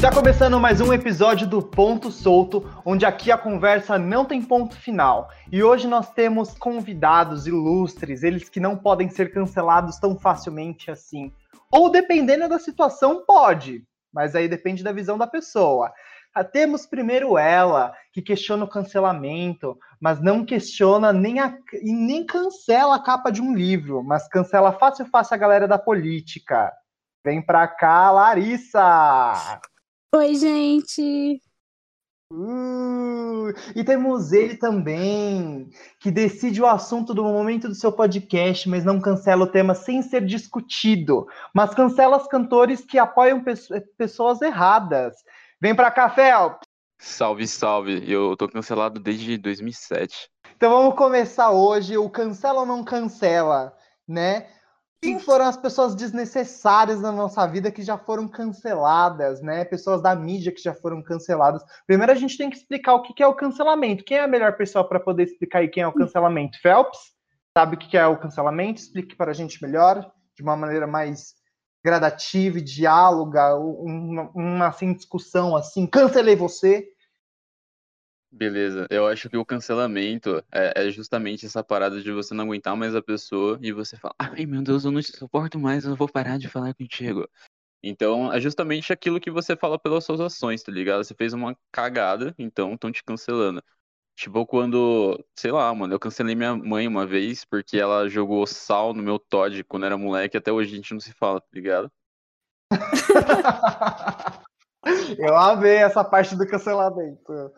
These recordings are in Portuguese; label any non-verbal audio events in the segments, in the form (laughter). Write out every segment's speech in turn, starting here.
Está começando mais um episódio do Ponto Solto, onde aqui a conversa não tem ponto final. E hoje nós temos convidados ilustres, eles que não podem ser cancelados tão facilmente assim. Ou dependendo da situação, pode, mas aí depende da visão da pessoa. Ah, temos primeiro ela, que questiona o cancelamento, mas não questiona nem a, e nem cancela a capa de um livro, mas cancela fácil fácil a galera da política. Vem pra cá, Larissa! Oi, gente! Uh, e temos ele também, que decide o assunto do momento do seu podcast, mas não cancela o tema sem ser discutido, mas cancela os cantores que apoiam pessoas erradas. Vem pra cá, Fel! Salve, salve! Eu tô cancelado desde 2007. Então vamos começar hoje o cancela ou não cancela, né? Quem foram as pessoas desnecessárias na nossa vida que já foram canceladas, né? Pessoas da mídia que já foram canceladas. Primeiro a gente tem que explicar o que é o cancelamento. Quem é a melhor pessoa para poder explicar aí quem é o cancelamento? Phelps? Sabe o que é o cancelamento? Explique para a gente melhor, de uma maneira mais gradativa e diáloga, uma, uma assim, discussão assim, cancelei você. Beleza, eu acho que o cancelamento é, é, justamente essa parada de você não aguentar mais a pessoa e você falar, ai meu Deus, eu não te suporto mais, eu vou parar de falar contigo. Então, é justamente aquilo que você fala pelas suas ações, tá ligado? Você fez uma cagada, então estão te cancelando. Tipo, quando, sei lá, mano, eu cancelei minha mãe uma vez porque ela jogou sal no meu Todd quando era moleque, até hoje a gente não se fala, tá ligado? (laughs) eu amei essa parte do cancelamento.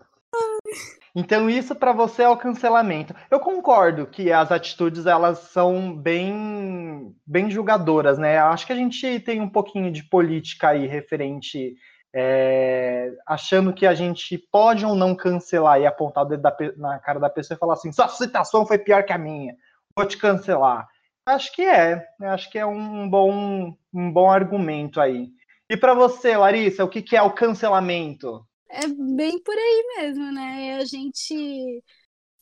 Então isso para você é o cancelamento. Eu concordo que as atitudes elas são bem bem julgadoras, né? Acho que a gente tem um pouquinho de política aí referente é, achando que a gente pode ou não cancelar e apontar o dedo da, na cara da pessoa e falar assim, sua citação foi pior que a minha, vou te cancelar. Acho que é, acho que é um bom, um bom argumento aí. E para você, Larissa, o que, que é o cancelamento? É bem por aí mesmo, né? É a gente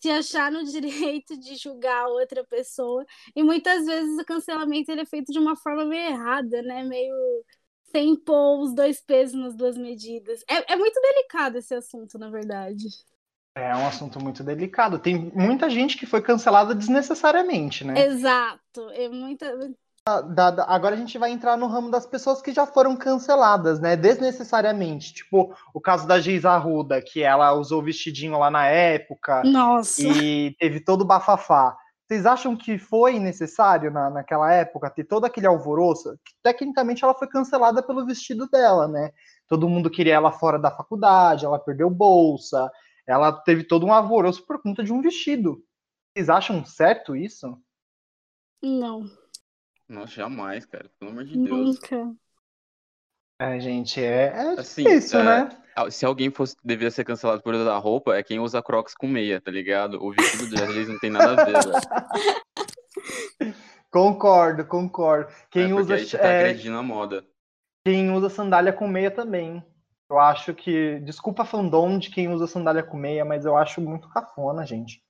se achar no (laughs) direito de julgar outra pessoa. E muitas vezes o cancelamento ele é feito de uma forma meio errada, né? Meio sem pôr os dois pesos nas duas medidas. É, é muito delicado esse assunto, na verdade. É um assunto muito delicado. Tem muita gente que foi cancelada desnecessariamente, né? Exato. É muita da, da, agora a gente vai entrar no ramo das pessoas que já foram canceladas, né? Desnecessariamente. Tipo, o caso da Geisa Arruda, que ela usou vestidinho lá na época. Nossa. E teve todo o bafafá. Vocês acham que foi necessário na, naquela época ter todo aquele alvoroço? Tecnicamente ela foi cancelada pelo vestido dela, né? Todo mundo queria ela fora da faculdade, ela perdeu bolsa, ela teve todo um alvoroço por conta de um vestido. Vocês acham certo isso? Não. Nossa, jamais, cara. Pelo amor de Deus. Nunca. É, gente, é, é assim, difícil, é, né? Se alguém fosse deveria ser cancelado por usar roupa, é quem usa crocs com meia, tá ligado? O vestido de às vezes não tem nada a ver, velho. (laughs) Concordo, concordo. Quem é usa. Aí você tá é... acreditando na moda. Quem usa sandália com meia também. Eu acho que. Desculpa fandom de quem usa sandália com meia, mas eu acho muito cafona, gente.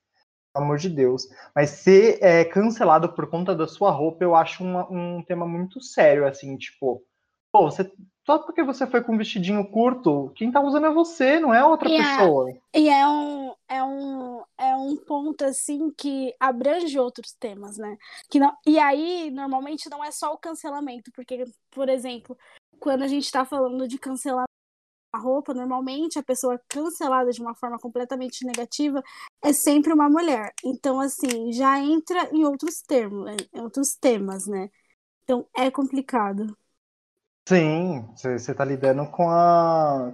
Pelo amor de Deus. Mas ser é, cancelado por conta da sua roupa, eu acho uma, um tema muito sério, assim, tipo, pô, você, só porque você foi com um vestidinho curto, quem tá usando é você, não é outra e é, pessoa. É, e é um, é, um, é um ponto, assim, que abrange outros temas, né? Que não, e aí, normalmente, não é só o cancelamento, porque, por exemplo, quando a gente tá falando de cancelamento, roupa, normalmente a pessoa cancelada de uma forma completamente negativa é sempre uma mulher. Então, assim, já entra em outros termos, em outros temas, né? Então é complicado. Sim, você está lidando com a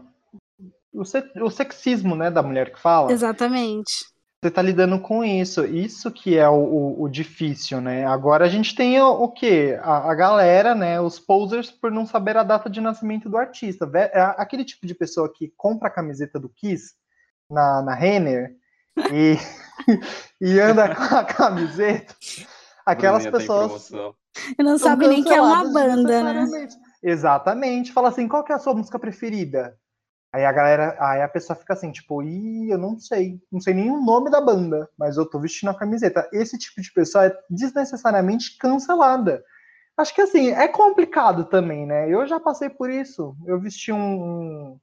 o, o sexismo, né, da mulher que fala. Exatamente você está lidando com isso. Isso que é o, o, o, difícil, né? Agora a gente tem o, o quê? A, a, galera, né? Os posers por não saber a data de nascimento do artista. É aquele tipo de pessoa que compra a camiseta do Kiss na, na Renner e, (laughs) e anda com a camiseta. Aquelas pessoas. E não sabe nem que é uma banda, né? Exatamente. Fala assim, qual que é a sua música preferida? Aí a galera, aí a pessoa fica assim, tipo, ih, eu não sei, não sei nem o nome da banda, mas eu tô vestindo a camiseta. Esse tipo de pessoa é desnecessariamente cancelada. Acho que assim, é complicado também, né? Eu já passei por isso. Eu vesti um,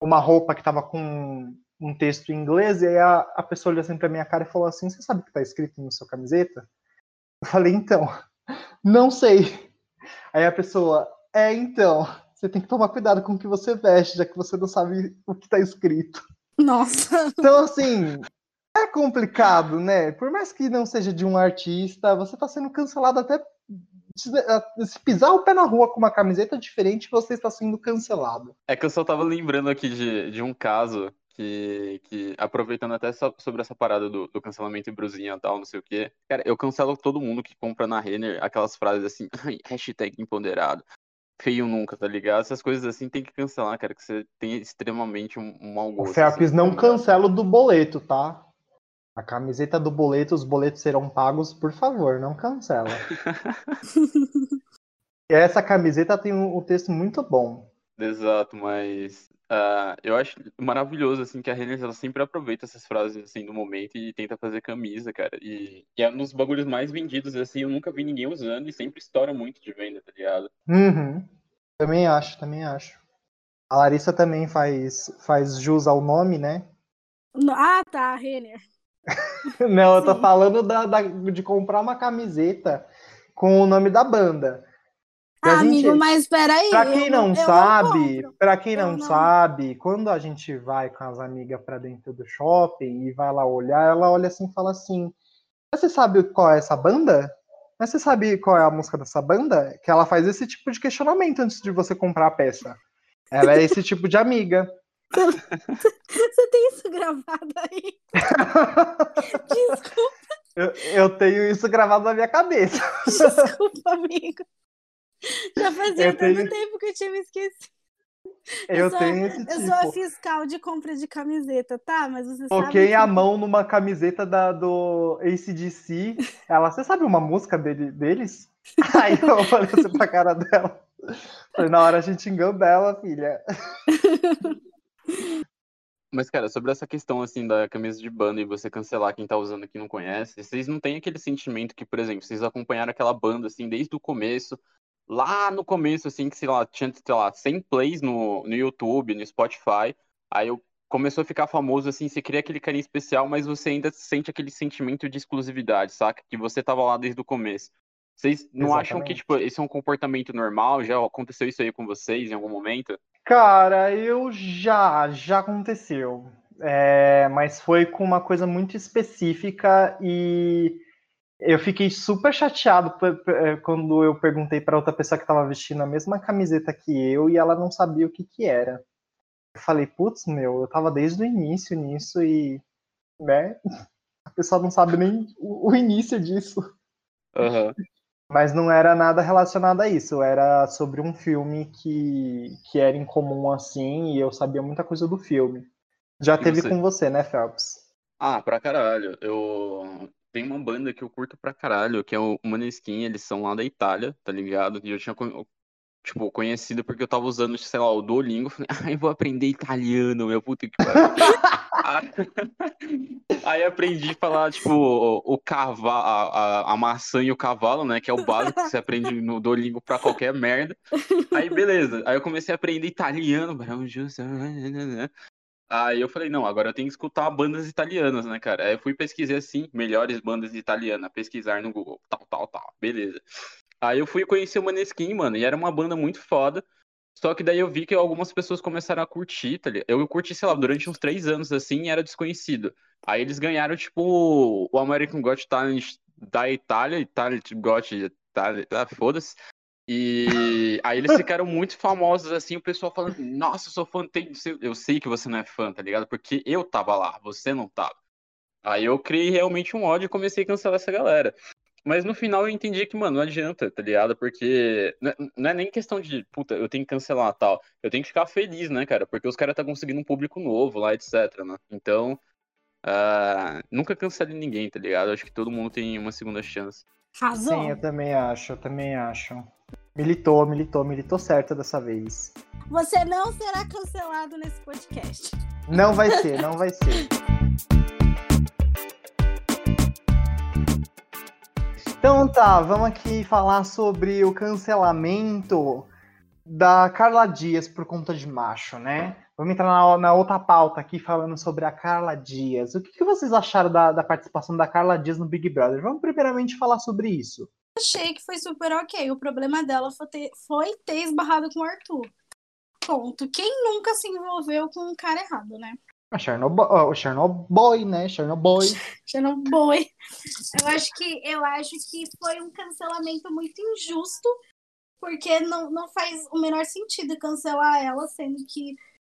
uma roupa que tava com um texto em inglês, e aí a, a pessoa olhou assim pra minha cara e falou assim: Você sabe o que tá escrito no seu camiseta? Eu falei, então, (laughs) não sei. Aí a pessoa, é então, você tem que tomar cuidado com o que você veste, já que você não sabe o que tá escrito. Nossa. Então, assim, é complicado, né? Por mais que não seja de um artista, você tá sendo cancelado até. Se pisar o pé na rua com uma camiseta diferente, você está sendo cancelado. É que eu só tava lembrando aqui de, de um caso que, que aproveitando até sobre essa parada do, do cancelamento em brusinha e tal, não sei o quê. Cara, eu cancelo todo mundo que compra na Renner aquelas frases assim, (laughs) hashtag empoderado, feio nunca, tá ligado? Essas coisas assim tem que cancelar, cara, que você tem extremamente um, um mau gosto. O Felps assim, não tá cancela do boleto, tá? A camiseta do boleto, os boletos serão pagos, por favor, não cancela. (laughs) Essa camiseta tem um, um texto muito bom. Exato, mas Uh, eu acho maravilhoso, assim, que a Renner, ela sempre aproveita essas frases, assim, do momento e tenta fazer camisa, cara. E, e é um dos bagulhos mais vendidos, assim, eu nunca vi ninguém usando e sempre estoura muito de venda, tá ligado? Uhum. Também acho, também acho. A Larissa também faz, faz jus ao nome, né? Ah, tá, Renner. (laughs) Não, eu tô Sim. falando da, da, de comprar uma camiseta com o nome da banda. Ah, gente, amigo, mas peraí. Pra quem não, não sabe, para quem não, não, sabe, quando a gente vai com as amigas para dentro do shopping e vai lá olhar, ela olha assim e fala assim: Você sabe qual é essa banda? Mas você sabe qual é a música dessa banda? Que ela faz esse tipo de questionamento antes de você comprar a peça. Ela é esse tipo de amiga. (laughs) Você tem isso gravado aí? (laughs) Desculpa. Eu, eu tenho isso gravado na minha cabeça. Desculpa, amigo. (laughs) Já fazia eu tanto tenho... tempo que eu tinha me esquecido. Eu, eu sou, tenho esse tipo. Eu sou a tipo. fiscal de compra de camiseta, tá? Mas você Toquei sabe. a mão numa camiseta da, do ACDC. Ela, você sabe uma música dele, deles? (laughs) Aí eu falei assim pra cara dela. Falei, na hora a gente engambela, filha. (laughs) Mas, cara, sobre essa questão, assim, da camisa de banda e você cancelar quem tá usando que não conhece, vocês não têm aquele sentimento que, por exemplo, vocês acompanharam aquela banda, assim, desde o começo, lá no começo, assim, que sei lá, tinha, sei lá, 100 plays no, no YouTube, no Spotify, aí eu começou a ficar famoso, assim, você cria aquele carinho especial, mas você ainda sente aquele sentimento de exclusividade, saca? Que você tava lá desde o começo. Vocês não Exatamente. acham que, tipo, esse é um comportamento normal? Já aconteceu isso aí com vocês em algum momento? Cara, eu já, já aconteceu. É, mas foi com uma coisa muito específica e eu fiquei super chateado é, quando eu perguntei para outra pessoa que estava vestindo a mesma camiseta que eu e ela não sabia o que que era. Eu falei, putz, meu, eu tava desde o início nisso e, né, a pessoa não sabe nem o, o início disso. Uhum. Mas não era nada relacionado a isso, era sobre um filme que, que era incomum assim e eu sabia muita coisa do filme. Já e teve você? com você, né, Phelps? Ah, pra caralho. Eu, tem uma banda que eu curto pra caralho, que é o Maneskin, eles são lá da Itália, tá ligado? E eu tinha, tipo, conhecido porque eu tava usando, sei lá, o Duolingo, falei, ai, vou aprender italiano, meu puta que pariu. Aí (laughs) aprendi a falar, tipo, o, o cavalo, a, a, maçã e o cavalo, né? Que é o básico que você aprende no Duolingo pra qualquer merda. Aí, beleza. Aí eu comecei a aprender italiano. Aí eu falei, não, agora eu tenho que escutar bandas italianas, né, cara? Aí eu fui pesquisar assim, melhores bandas italianas, pesquisar no Google, tal, tal, tal, beleza. Aí eu fui conhecer o Maneskin, mano, e era uma banda muito foda. Só que daí eu vi que algumas pessoas começaram a curtir, tá ligado? Eu curti, sei lá, durante uns três anos, assim, e era desconhecido. Aí eles ganharam, tipo, o American Got Talent da Itália, Itália Got Talent, ah, foda-se. E aí eles ficaram muito famosos, assim, o pessoal falando, nossa, eu sou fã, tem... eu sei que você não é fã, tá ligado? Porque eu tava lá, você não tava. Aí eu criei realmente um ódio e comecei a cancelar essa galera. Mas no final eu entendi que, mano, não adianta, tá ligado? Porque não é nem questão de, puta, eu tenho que cancelar tal. Eu tenho que ficar feliz, né, cara? Porque os caras tá conseguindo um público novo lá, etc, né? Então, uh, nunca cancele ninguém, tá ligado? Acho que todo mundo tem uma segunda chance. Razão. Sim, eu também acho, eu também acho. Militou, militou, militou certo dessa vez. Você não será cancelado nesse podcast. Não vai ser, não vai ser. Então tá, vamos aqui falar sobre o cancelamento da Carla Dias por conta de macho, né? Vamos entrar na, na outra pauta aqui falando sobre a Carla Dias. O que, que vocês acharam da, da, participação da Carla Dias no Big Brother? Vamos primeiramente falar sobre isso. Achei que foi super ok. O problema dela foi ter, foi ter esbarrado com o Arthur. Ponto. Quem nunca se envolveu com um cara errado, né? A Chernobyl, o Chernobyl, né? Chernobyl. (laughs) Chernobyl. Eu acho que eu acho que foi um cancelamento muito injusto, porque não, não faz o menor sentido cancelar ela, sendo que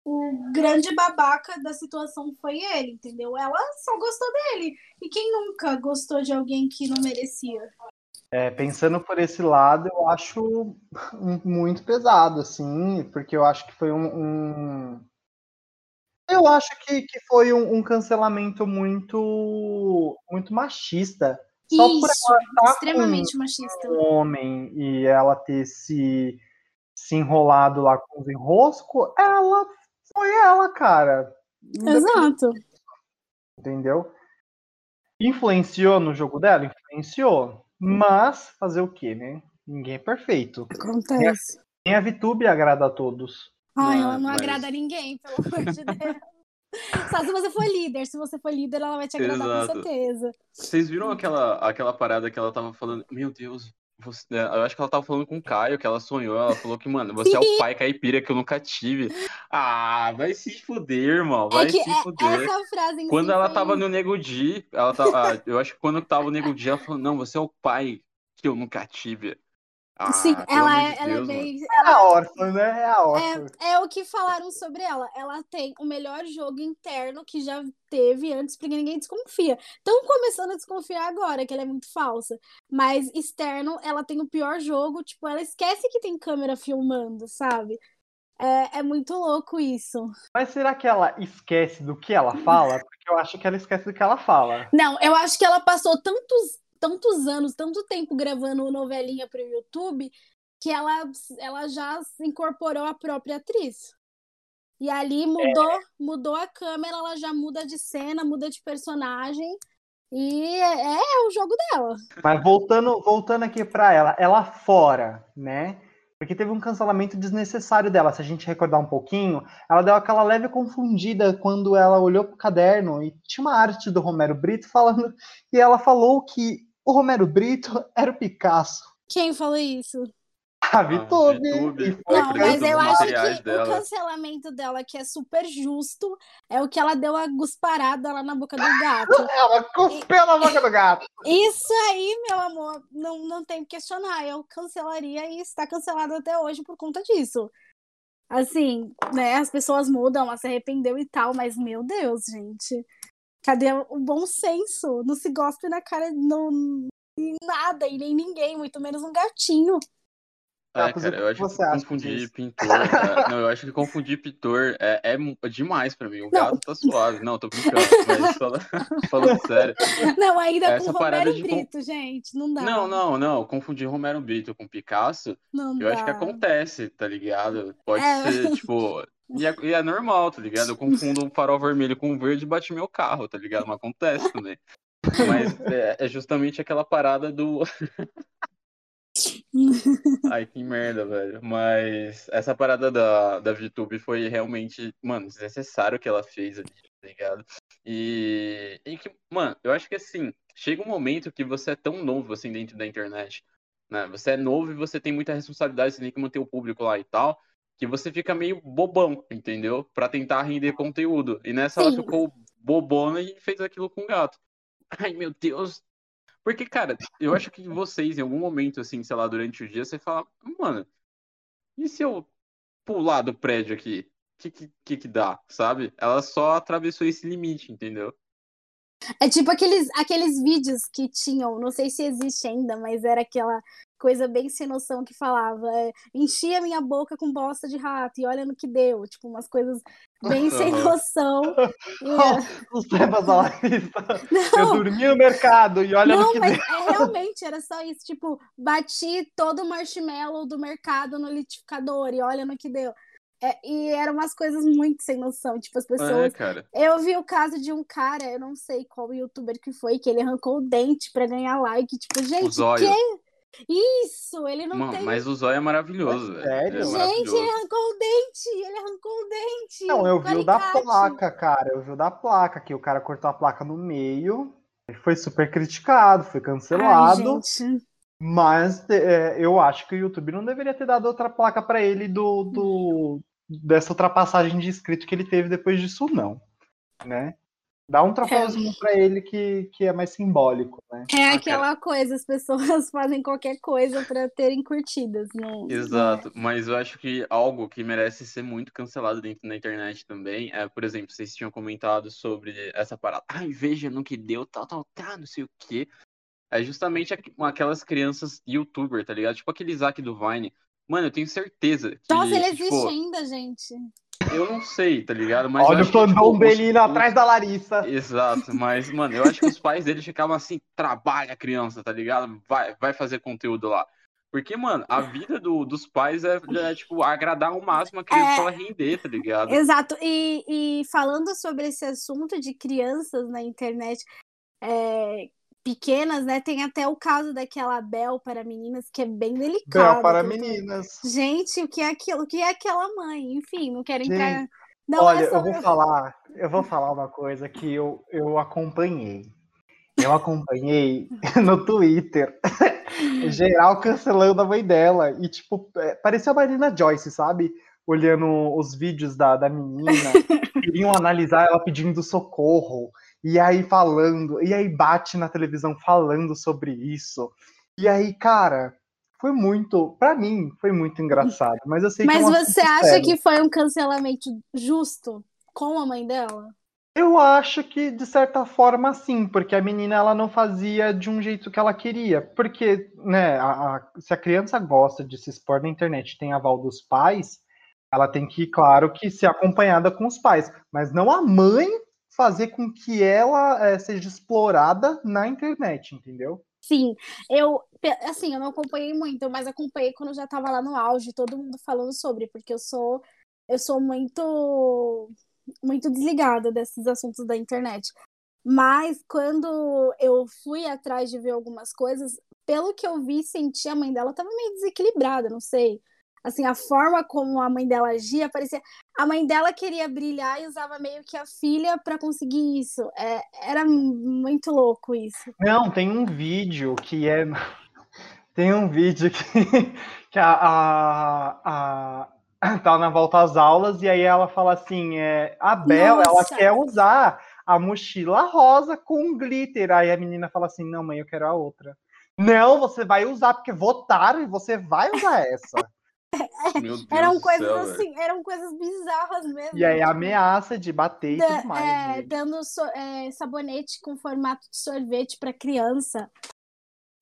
o grande babaca da situação foi ele, entendeu? Ela só gostou dele. E quem nunca gostou de alguém que não merecia? É, pensando por esse lado, eu acho (laughs) muito pesado, assim, porque eu acho que foi um, um eu acho que, que foi um, um, cancelamento muito muito machista. Só Isso, por ela estar extremamente com machista. Um homem e ela ter se, se enrolado lá com os enroscos, ela foi ela, cara. Exato. Entendeu? Influenciou no jogo dela? Influenciou. Mas fazer o quê, né? Ninguém é perfeito. Acontece. Nem a VTube agrada a todos. Ai, ela não mas... agrada ninguém, pelo amor de (laughs) Deus. Só se você for líder. Se você for líder, ela vai te agradar Exato. com certeza. Vocês viram aquela, aquela parada que ela tava falando? Meu Deus, você, é, eu acho que ela tava falando com o Caio, que ela sonhou. Ela falou que, mano, você é o pai caipira que eu nunca tive. Ah, vai se fuder, irmão. Vai é se é, fuder. Essa frase quando ela tava no Nego Di, ela tava, ah, eu acho que quando tava no Nego Di, ela falou: Não, você é o pai que eu nunca tive. Ah, Sim, ela, é, ela é bem. Ela, é a órfã, né? É a órfã. É, é, o que falaram sobre ela. Ela tem o melhor jogo interno que já teve antes, porque ninguém desconfia. Estão começando a desconfiar agora, que ela é muito falsa. Mas externo, ela tem o pior jogo. Tipo, ela esquece que tem câmera filmando, sabe? É, é muito louco isso. Mas será que ela esquece do que ela fala? (laughs) Porque eu acho que ela esquece do que ela fala. Não, eu acho que ela passou tantos tantos anos, tanto tempo gravando novelinha para o YouTube, que ela, ela já incorporou a própria atriz. E ali mudou, é. mudou a câmera, ela já muda de cena, muda de personagem. E é, é o jogo dela. Mas voltando, voltando aqui para ela, ela fora, né? Porque teve um cancelamento desnecessário dela. Se a gente recordar um pouquinho, ela deu aquela leve confundida quando ela olhou pro caderno e tinha uma arte do Romero Brito falando. E ela falou que o Romero Brito era o Picasso. Quem falou isso? A Vitube. Não, mas eu acho que dela. o cancelamento dela, que é super justo, é o que ela deu a gusparada lá na boca do gato. (laughs) ela cuspeu na boca do gato. Isso aí, meu amor, não, não tem que questionar. Eu cancelaria e está cancelado até hoje por conta disso. Assim, né, as pessoas mudam, ela se arrependeu e tal, mas meu Deus, gente. Cadê o bom senso? Não se gosta na cara não, em nada e nem ninguém, muito menos um gatinho. É, cara, eu acho que confundir pintor. é, não, eu acho que confundir pintor é, é demais pra mim. O não. gato tá suave. Não, tô brincando, mas (laughs) falando, falando sério. Não, ainda Essa com Romero Brito, gente. Não dá. Não, não, não. Confundir Romero Brito com Picasso, não eu dá. acho que acontece, tá ligado? Pode é. ser, tipo. (laughs) E é, e é, normal, tá ligado? Eu confundo um farol vermelho com um verde e bate meu carro, tá ligado? Mas acontece também. Mas é, é justamente aquela parada do. (laughs) Ai, que merda, velho. Mas essa parada da, da VTube foi realmente, mano, desnecessário que ela fez ali, tá ligado? E, e que, mano, eu acho que assim, chega um momento que você é tão novo assim dentro da internet, né? Você é novo e você tem muita responsabilidade, você tem que manter o público lá e tal, que você fica meio bobão, entendeu? Para tentar render conteúdo. E nessa Sim. ela ficou bobona e fez aquilo com o gato. Ai, meu Deus, porque, cara, eu acho que vocês, em algum momento, assim, sei lá, durante o dia, você fala, mano, e se eu pular do prédio aqui? O que, que que dá, sabe? Ela só atravessou esse limite, entendeu? É tipo aqueles, aqueles vídeos que tinham, não sei se existe ainda, mas era aquela coisa bem sem noção que falava, é, enchia minha boca com bosta de rato e olha no que deu, tipo umas coisas bem (laughs) sem noção. Os temas Eu dormi no mercado e olha não, no que mas deu. É, realmente era só isso, tipo, bati todo o marshmallow do mercado no litificador e olha no que deu. É, e eram umas coisas muito sem noção. Tipo, as pessoas. É, cara. Eu vi o caso de um cara, eu não sei qual youtuber que foi, que ele arrancou o dente pra ganhar like. Tipo, gente, zóio. Isso, ele não Mano, tem. mas o zóio é maravilhoso, velho. Sério? É Gente, ele arrancou o dente! Ele arrancou o dente! Não, eu vi o da placa, cara. Eu vi o da placa, que o cara cortou a placa no meio. Ele foi super criticado, foi Ai, cancelado. gente. Mas é, eu acho que o YouTube não deveria ter dado outra placa pra ele do, do- dessa ultrapassagem de inscrito que ele teve depois disso, não. Né? Dá um troféuzinho pra ele que, que é mais simbólico, né? É Ah, aquela coisa, as pessoas (laughs) fazem qualquer coisa pra terem curtidas. Não, Exato, mas eu acho que algo que merece ser muito cancelado dentro da internet também é, por exemplo, vocês tinham comentado sobre essa parada, ai, veja no que deu, tal, tal, tal, não sei o quê. É justamente aqu- aquelas crianças youtuber, tá ligado? Tipo aquele Isaac do Vine. Mano, eu tenho certeza que, Nossa, ele existe tipo, ainda, gente. Eu não sei, tá ligado? Mas eu Olha o acho que, tipo, fandom dele indo os- atrás da Larissa. Exato, mas, mano, eu acho que os pais dele ficavam assim, trabalha a criança, tá ligado? Vai, vai fazer conteúdo lá. Porque, mano, a vida do- dos pais é, é, tipo, agradar ao máximo a criança É. pra ela render, tá ligado? Exato. E, e falando sobre esse assunto de crianças na internet é, pequenas, né? Tem até o caso daquela Bel para meninas, que é bem delicado. Bel para meninas. Gente, o que é aquilo? O que é aquela mãe? Enfim, não quero entrar. Gente, Não Olha, é eu vou falar, eu vou falar uma coisa que eu, eu acompanhei. Eu acompanhei (laughs) no Twitter. (laughs) Geral cancelando a mãe dela. E, tipo, é, parecia a Marina Joyce, sabe? Olhando os vídeos da, da menina. (laughs) Queriam analisar ela pedindo socorro. E aí falando. E aí bate na televisão falando sobre isso. E aí, cara, foi muito. Pra mim, foi muito engraçado. Mas eu sei que é Mas um você assunto acha sério. que foi um cancelamento justo com a mãe dela? Eu acho que, de certa forma, sim, porque a menina ela não fazia de um jeito que ela queria. Porque, né, a- a- se a criança gosta de se expor na internet e tem aval dos pais, ela tem que, claro, que ser acompanhada com os pais. Mas não a mãe fazer com que ela eh, seja explorada na internet, entendeu? Sim, eu, assim, eu não acompanhei muito, mas acompanhei quando já tava lá no auge, todo mundo falando sobre, porque eu sou, eu sou muito, muito desligada desses assuntos da internet. Mas quando eu fui atrás de ver algumas coisas, pelo que eu vi, senti a mãe dela tava meio desequilibrada, não sei. Assim, a forma como a mãe dela agia, parecia. A mãe dela queria brilhar e usava meio que a filha para conseguir isso. É, era muito louco isso. Não, tem um vídeo que é. (laughs) Tem um vídeo que, (laughs) que a, a, a- (clears throat) tá na volta às aulas e aí ela fala assim: é, a Bela, ela quer usar a mochila rosa com glitter. Aí a menina fala assim: não, mãe, eu quero a outra. Não, você vai usar, porque votaram e você vai usar essa. (laughs) Eram coisas céu, assim, eram coisas bizarras mesmo. E aí ameaça de bater e da- tudo mais. é, gente. dando so- é, sabonete com formato de sorvete para criança.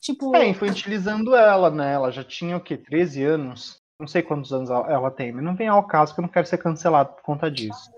Tipo, É, infantilizando ela, né? Ela já tinha o quê? 13 anos? Não sei quantos anos ela tem, mas não vem ao caso que eu não quero ser cancelado por conta disso.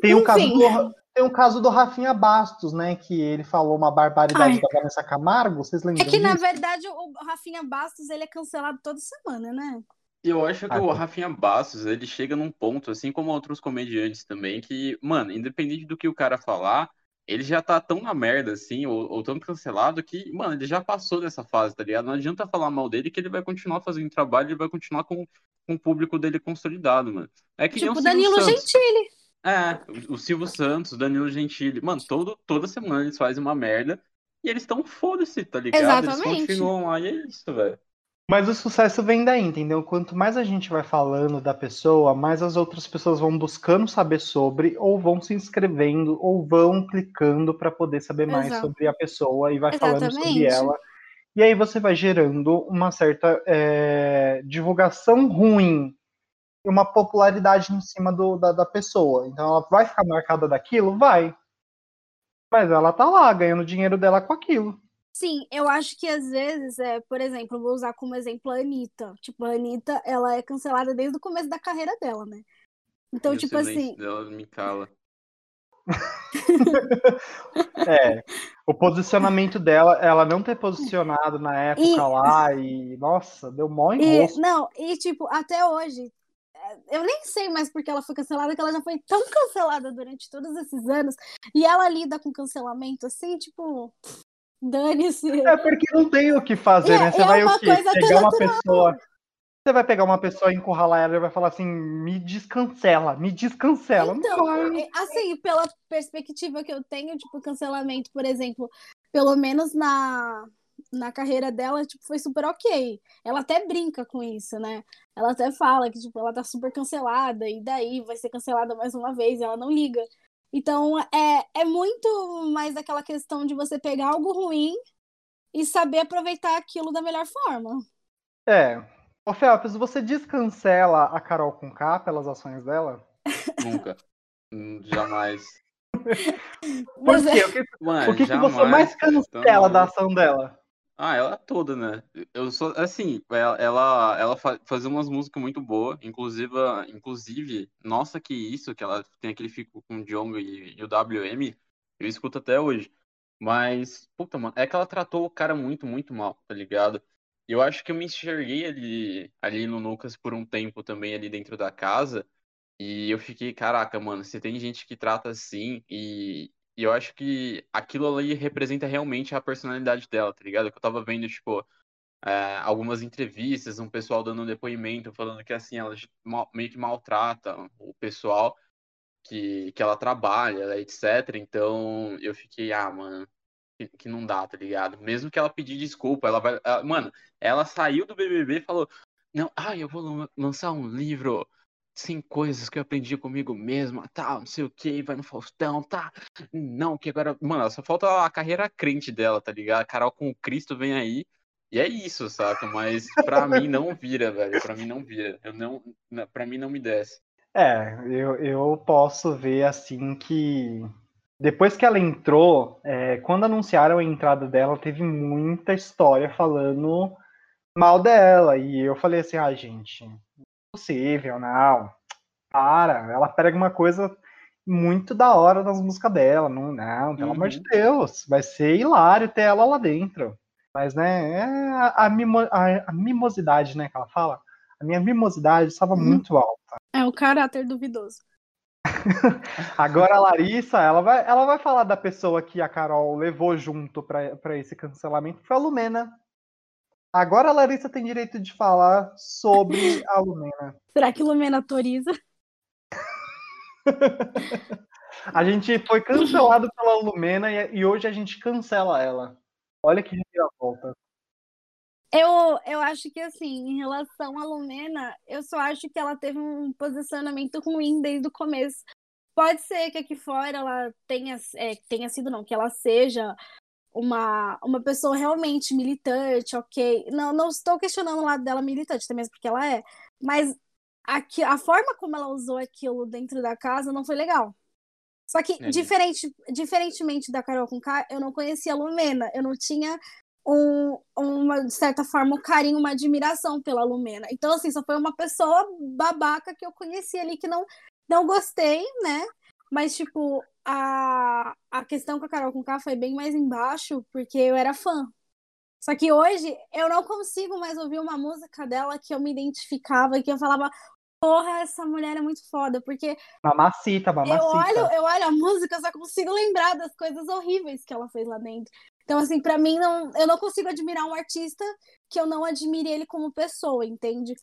Tem o caso Enfim. do, tem o caso do Rafinha Bastos, né? Que ele falou uma barbaridade Ai. da Vanessa Camargo. Vocês lembram é que na disso? verdade o Rafinha Bastos ele é cancelado toda semana, né? E eu acho que Ah, o tá. Rafinha Bastos, ele chega num ponto, assim como outros comediantes também, que, mano, independente do que o cara falar, ele já tá tão na merda, assim, ou, ou tão cancelado, que, mano, ele já passou dessa fase, tá ligado? Não adianta falar mal dele, que ele vai continuar fazendo trabalho, ele vai continuar com, com o público dele consolidado, mano. É que tipo, Danilo Santos. Gentili. É, o Silvio Santos, o Danilo Gentili. Mano, todo, toda semana eles fazem uma merda e eles estão foda-se, tá ligado? Exatamente. Eles continuam lá e é isso, velho. Mas o sucesso vem daí, entendeu? Quanto mais a gente vai falando da pessoa, mais as outras pessoas vão buscando saber sobre, ou vão se inscrevendo, ou vão clicando para poder saber mais Exato. sobre a pessoa e vai falando sobre Exatamente. ela. E aí você vai gerando uma certa é, divulgação ruim, e uma popularidade em cima do- da, da pessoa. Então ela vai ficar marcada daquilo? Vai. Mas ela tá lá, ganhando dinheiro dela com aquilo. Sim, eu acho que às vezes, é, por exemplo, vou usar como exemplo a Anitta. Tipo, a Anitta, ela é cancelada desde o começo da carreira dela, né? Então, E tipo assim, dela me cala. (laughs) É, o posicionamento dela, ela não ter posicionado na época E- lá e, nossa, deu mó E, enrosco. não, e tipo, até hoje, eu nem sei mais porque ela foi cancelada, que ela já foi tão (laughs) cancelada durante todos esses anos. E ela lida com cancelamento assim, tipo, dane-se. É porque não tem o que fazer, É, né? Você é vai o quê? Pegar uma natural. pessoa. Você vai pegar uma pessoa, encurralar ela e vai falar assim: me descancela, me descancela. Então, é, assim, pela perspectiva que eu tenho, tipo, cancelamento, por exemplo, pelo menos na, na carreira dela, tipo, foi super ok. Ela até brinca com isso, né? Ela até fala que, tipo, ela tá super cancelada, e daí vai ser cancelada mais uma vez, e ela não liga. Então, é, é muito mais aquela questão de você pegar algo ruim e saber aproveitar aquilo da melhor forma. É. Ô, Felps, você descancela a Carol com K pelas ações dela? (laughs) Nunca. Hum, Jamais. Por quê? O que, Mano, o que, que você mais cancela Então, da ação dela? Ah, ela toda, né? Eu sou assim, ela ela, ela fa- fazia umas músicas muito boas, inclusive, inclusive, nossa que isso, que ela tem aquele fico com o Djonga e, e o WM, eu escuto até hoje. Mas, puta, mano, é que ela tratou o cara muito, muito mal, tá ligado? Eu acho que eu me enxerguei ali, ali no Lucas por um tempo também ali dentro da casa, e eu fiquei, caraca, mano, se tem gente que trata assim, e, e eu acho que aquilo ali representa realmente a personalidade dela, tá ligado? Que eu tava vendo, tipo, é, algumas entrevistas, um pessoal dando um depoimento, falando que, assim, ela meio que maltrata o pessoal que, que ela trabalha, etc. Então, eu fiquei, ah, mano, que, que não dá, tá ligado? Mesmo que ela pedir desculpa, ela vai... ela- mano, ela saiu do BBB e falou, não, ah, eu vou lan- lançar um livro... Sem coisas que eu aprendi comigo mesma, tal, não sei o que, vai no Faustão, tá? Não, que agora. Mano, só falta a carreira crente dela, tá ligado? A Carol com o Cristo vem aí. E é isso, saca? Mas pra mim não vira, velho. Pra mim não vira. Eu não, pra mim não me desce. É, eu, eu posso ver assim que depois que ela entrou, é, quando anunciaram a entrada dela, teve muita história falando mal dela. E eu falei assim, ah, gente, impossível, não. Para, ela pega uma coisa muito da hora nas músicas dela. Não, não pelo amor de Uhum. Deus, vai ser hilário ter ela lá dentro. Mas, né, é a, a mimo- a- a mimosidade, né, que ela fala. A minha mimosidade estava Uhum. muito alta. É o caráter duvidoso. (laughs) Agora a Larissa, ela vai, ela vai falar da pessoa que a Carol levou junto para esse cancelamento, foi a Lumena. Agora a Larissa tem direito de falar sobre a Lumena. (laughs) Será que Lumena autoriza? A gente foi cancelado pela Lumena e, hoje a gente cancela ela. Olha que volta. Eu, eu acho que, assim, em relação à Lumena, eu só acho que ela teve um posicionamento ruim desde o começo. Pode ser que aqui fora ela tenha, é, tenha sido, não, que ela seja uma, uma pessoa realmente militante, ok. Não, não estou questionando o lado dela militante, até mesmo porque ela é. Mas aqui, a forma como ela usou aquilo dentro da casa não foi legal. Só que, É. diferente, diferentemente da Carol com K, eu não conhecia a Lumena. Eu não tinha um, uma, de certa forma, um carinho, uma admiração pela Lumena. Então, assim, só foi uma pessoa babaca que eu conheci ali que não, não gostei, né? Mas, tipo, a, a questão com a Carol com K foi bem mais embaixo, porque eu era fã. Só que hoje eu não consigo mais ouvir uma música dela que eu me identificava, que eu falava, porra, essa mulher é muito foda, porque Mamacita, eu mamacita. olho, eu olho a música, eu só consigo lembrar das coisas horríveis que ela fez lá dentro. Então, assim, pra mim, não, eu não consigo admirar um artista que eu não admire ele como pessoa, entende?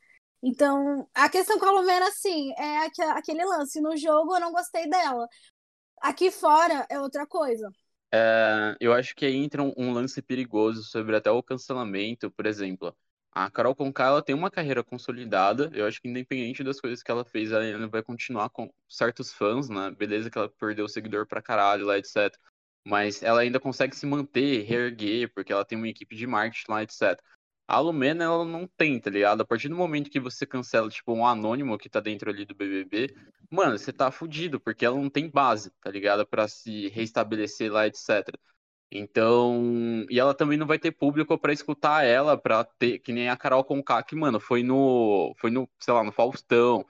Então, a questão com a Lumena, assim, é aque- aquele lance. No jogo eu não gostei dela. Aqui fora é outra coisa. É, eu acho que aí entra um, um lance perigoso sobre até o cancelamento, por exemplo. A Carol Conká, ela tem uma carreira consolidada. Eu acho que independente das coisas que ela fez, ela ainda vai continuar com certos fãs, né? Beleza que ela perdeu seguidor pra caralho lá, etc. Mas ela ainda consegue se manter, reerguer, porque ela tem uma equipe de marketing lá, etc. A Lumena, ela não tem, tá ligado? A partir do momento que você cancela, tipo, um anônimo que tá dentro ali do BBB, mano, você tá fudido, porque ela não tem base, tá ligado? Pra se restabelecer lá, etc. Então, e ela também não vai ter público pra escutar ela, pra ter, que nem a Carol Conká, que, mano, foi no, foi no, sei lá, no Faustão,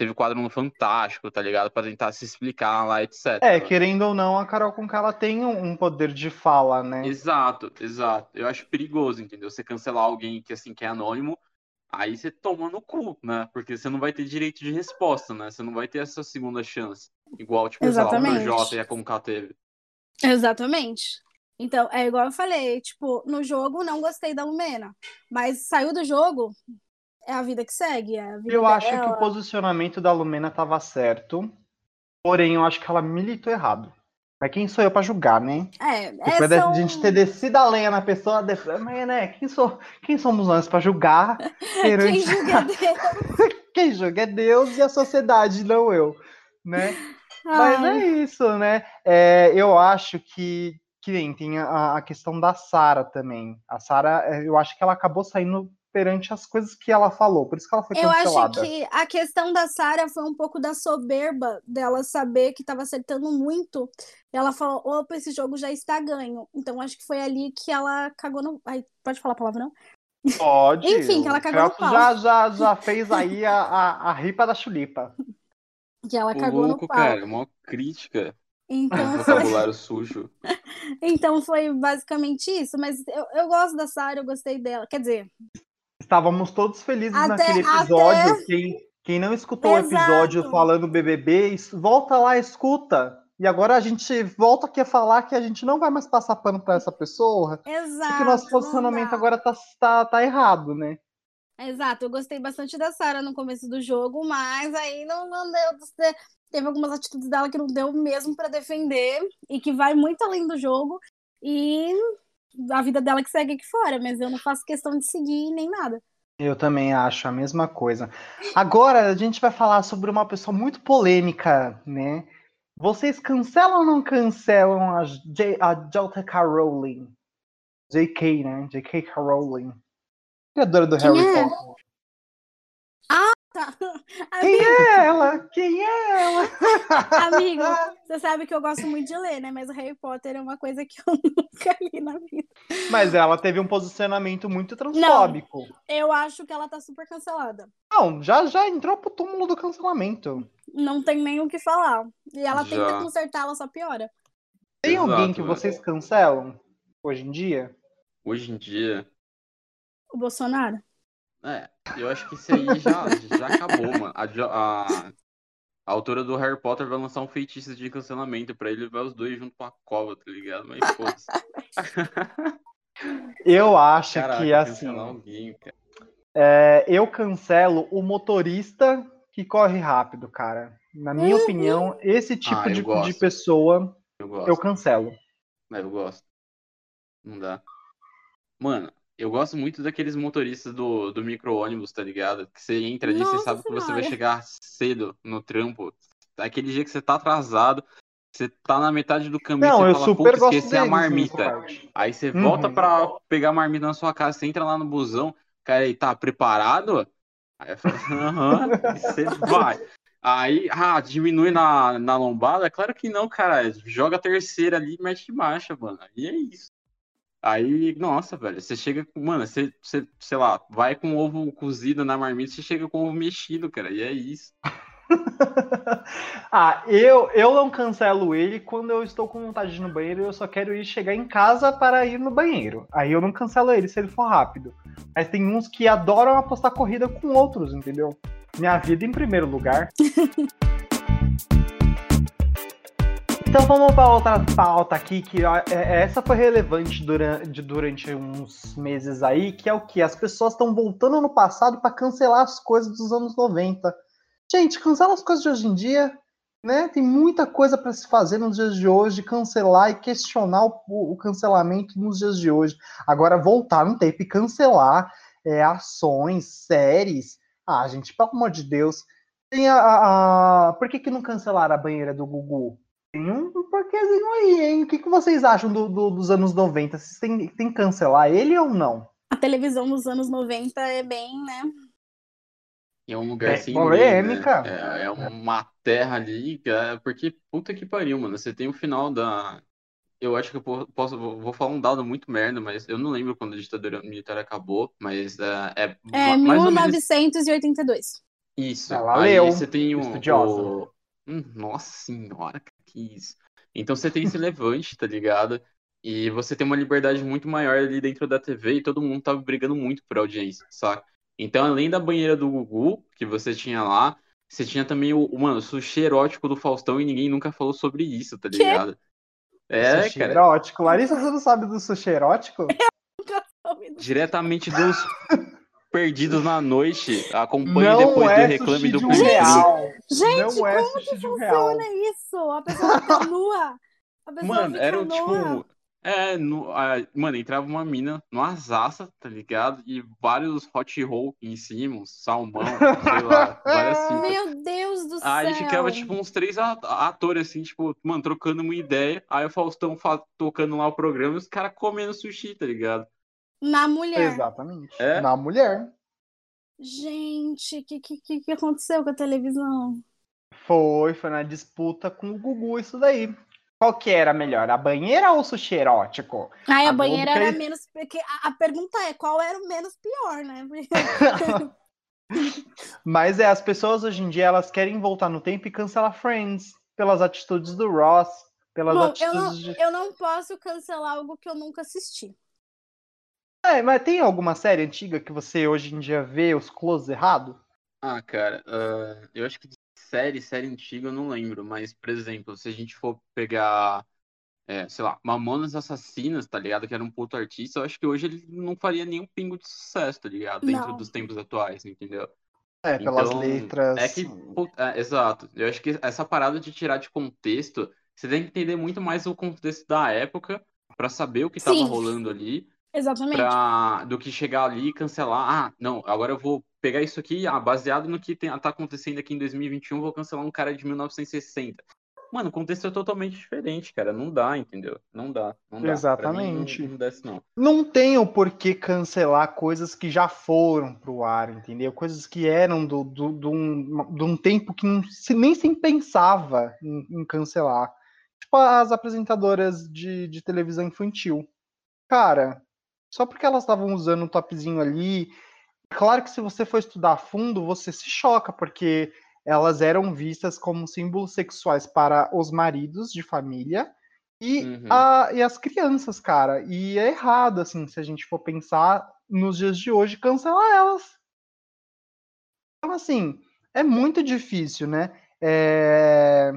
teve quadro no Fantástico, tá ligado? Pra tentar se explicar lá, etc. É, querendo ou não, a Carol com ela tem um poder de fala, né? Exato, exato. Eu acho perigoso, entendeu? Você cancelar alguém que assim que é anônimo aí você toma no cu, né? Porque você não vai ter direito de resposta, né? Você não vai ter essa segunda chance. Igual, tipo, sei lá, o Exatamente. Projota e a Conká teve. Exatamente. Então, é igual eu falei, tipo, no jogo não gostei da Lumena, mas saiu do jogo, é a vida que segue, é vida Eu acho que dela. o posicionamento da Lumena estava certo, porém eu acho que ela militou errado. Mas quem sou eu pra julgar, né? É, Depois é da só gente ter descido a lenha na pessoa, de- mas, né? Quem, sou, quem somos nós pra julgar? (laughs) Quem julga é Deus. (laughs) Quem julga é Deus e a sociedade, não eu, né? Mas Ai, é isso, né? É, eu acho que, que nem tem a, a questão da Sara também. A Sara, é, eu acho que ela acabou saindo perante as coisas que ela falou, por isso que ela foi Eu acho cancelada. que a questão da Sarah foi um pouco da soberba dela saber que estava acertando muito. Ela falou: opa, esse jogo já está ganho. Então acho que foi ali que ela cagou no. Ai, pode falar a palavra, não? Pode. Enfim, que ela cagou no pau. já, já, já fez aí a, a, a ripa da chulipa. Que ela cagou louco, no pau. cara, mó crítica. Então foi, Vocabulário sujo. (laughs) então foi basicamente isso. Mas eu, eu gosto da Sarah, eu gostei dela. Quer dizer, Estávamos todos felizes Até- naquele até- episódio. Quem, quem não escutou o episódio Exato. falando BBB, volta lá, escuta. E agora a gente volta aqui a falar que a gente não vai mais passar pano pra essa pessoa, exato. porque nosso posicionamento agora tá, tá, tá errado, né? Exato, eu gostei bastante da Sarah no começo do jogo, mas aí não, não deu. Teve algumas atitudes dela que não deu mesmo pra defender e que vai muito além do jogo. E a vida dela que segue aqui fora, mas eu não faço questão de seguir nem nada. Eu também acho a mesma coisa. Agora a gente vai falar sobre uma pessoa muito polêmica, né? Vocês cancelam ou não cancelam a, J, a J.K. Rowling? J.K., né? J.K. Rowling. Criadora do Quem Harry é? Potter. (laughs) Quem Amigo, é ela? Quem é ela? amigo, (laughs) você sabe que eu gosto muito de ler, né? Mas o Harry Potter é uma coisa que eu (laughs) nunca li na vida. Mas ela teve um posicionamento muito transfóbico. Eu acho que ela tá super cancelada. Não, já, já entrou pro túmulo do cancelamento. Não tem nem o que falar. E ela Já. tenta consertar, ela só piora. Tem Exato, alguém que velho. vocês cancelam hoje em dia? Hoje em dia, O Bolsonaro. É, eu acho que isso aí (laughs) já, já acabou, mano. A, a, a autora do Harry Potter vai lançar um feitiço de cancelamento pra ele levar os dois junto pra cova, tá ligado? Mas foda-se. (laughs) Eu acho Caraca, que assim. cancelar alguém. É, eu cancelo o motorista que corre rápido, cara. Na minha Uhum. opinião, esse tipo Ah, de, de pessoa Eu gosto. eu cancelo. É, eu gosto. Não dá. Mano, eu gosto muito daqueles motoristas do, do micro-ônibus, tá ligado? Que você entra ali, você Nossa sabe que você vai Senhora. chegar cedo no trampo. Aquele dia que você tá atrasado, você tá na metade do caminho, Não, você eu fala, super gosto esqueci a deles nessa marmita. Aí você Uhum. volta pra pegar a marmita na sua casa, você entra lá no busão, cara, aí tá preparado? Aí eu falo, (laughs) aham, você vai. Aí, ah, diminui na, na lombada? Claro que não, cara. Joga a terceira ali e mete marcha, mano. E é isso. Aí, nossa, velho, você chega com. Mano, você, você, sei lá, vai com ovo cozido na marmita, você chega com ovo mexido, cara. E é isso. (laughs) ah, eu, eu não cancelo ele quando eu estou com vontade de ir no banheiro e eu só quero ir chegar em casa para ir no banheiro. Aí eu não cancelo ele se ele for rápido. Mas tem uns que adoram apostar corrida com outros, entendeu? Minha vida em primeiro lugar. (laughs) Então vamos para outra pauta aqui, que ó, é- essa foi relevante durante, durante uns meses aí, que é o que? As pessoas estão voltando no passado para cancelar as coisas dos anos 90. Gente, cancela as coisas de hoje em dia, né? Tem muita coisa para se fazer nos dias de hoje, cancelar e questionar o, o cancelamento nos dias de hoje. Agora, voltar no tempo e cancelar é, ações, séries. Ah, gente, pelo amor de Deus. Tem a, a- a- Por que, que não cancelaram a banheira do Gugu? Tem um porquêzinho aí, hein? O que, que vocês acham do- do- dos anos 90? Vocês têm, têm que cancelar ele ou não? A televisão nos anos 90 é bem, né? É um lugar É sem polêmica. lei, né? É, é uma terra ali, cara, porque puta que pariu, mano. Você tem o final da. Eu acho que eu po- posso, vou vou falar um dado muito merda, mas eu não lembro quando a ditadura militar acabou, mas é, é É ma- mais ou menos 1982. isso. Ela Aí leu, você tem o, estudiosa. o- Hum, nossa senhora, que isso. Então você tem esse levante, tá ligado? E você tem uma liberdade muito maior ali dentro da TV e todo mundo tava brigando muito por audiência, saca? Então, além da banheira do Gugu, que você tinha lá, você tinha também o, mano, o sushi erótico do Faustão e ninguém nunca falou sobre isso, tá ligado? É, sushi cara. erótico. Larissa, você não sabe do sushi erótico? (laughs) Diretamente dos (laughs) Perdidos na Noite. Acompanhe Não depois é do reclame sushi do Cris Cris. Gente, real. não é como sushi que um real. funciona isso? A pessoa fica (laughs) nua. A pessoa Mano, fica era um, nua. tipo. É, no, a- mano, entrava uma mina no asaça, tá ligado? E vários hot roll em cima, um salmão, sei lá, (laughs) várias cintas. Meu Deus do Aí céu. ficava, tipo, uns três atores, assim, tipo, mano, trocando uma ideia. Aí o Faustão fa- tocando lá o programa e os caras comendo sushi, tá ligado? Na mulher. Exatamente. É? Na mulher. Gente, o que, que, que aconteceu com a televisão? Foi, foi na disputa com o Gugu isso daí. Qual que era melhor, a banheira ou o sushi erótico? Ai, a, A Globo banheira era fez- menos. Porque a, a pergunta é qual era o menos pior, né? (laughs) Mas é, as pessoas hoje em dia elas querem voltar no tempo e cancelar Friends pelas atitudes do Ross, pelas Bom, eu atitudes não, de. eu não posso cancelar algo que eu nunca assisti. É, mas tem alguma série antiga que você hoje em dia vê os close errado? Ah, cara, ah, eu acho que de série, série antiga eu não lembro, mas, por exemplo, se a gente for pegar, é, sei lá, Mamonas Assassinas, tá ligado? Que era um puto artista, eu acho que hoje ele não faria nenhum pingo de sucesso, tá ligado? Dentro Não. dos tempos atuais, entendeu? É, pelas Então, letras. É que, é, exato. Eu acho que essa parada de tirar de contexto, você tem que entender muito mais o contexto da época pra saber o que tava Sim. rolando ali, Exatamente. pra, do que chegar ali e cancelar. Ah, não, agora eu vou pegar isso aqui, ah, baseado no que tem, tá acontecendo aqui em 2021, vou cancelar um cara de 1960. Mano, o contexto é totalmente diferente, cara. Não dá, entendeu? Não dá. Não dá. Pra mim, Exatamente. não, não desce, não. Não tem o porquê cancelar coisas que já foram pro ar, entendeu? Coisas que eram do, do, do um, de um tempo que não se- nem se pensava em, em cancelar. Tipo as apresentadoras de, de televisão infantil. Cara, só porque elas estavam usando um topzinho ali. Claro que se você for estudar a fundo, você se choca, porque elas eram vistas como símbolos sexuais para os maridos de família e, Uhum. a- e as crianças, cara. E é errado, assim, se a gente for pensar nos dias de hoje, cancelar elas. Então, assim, é muito difícil, né? É...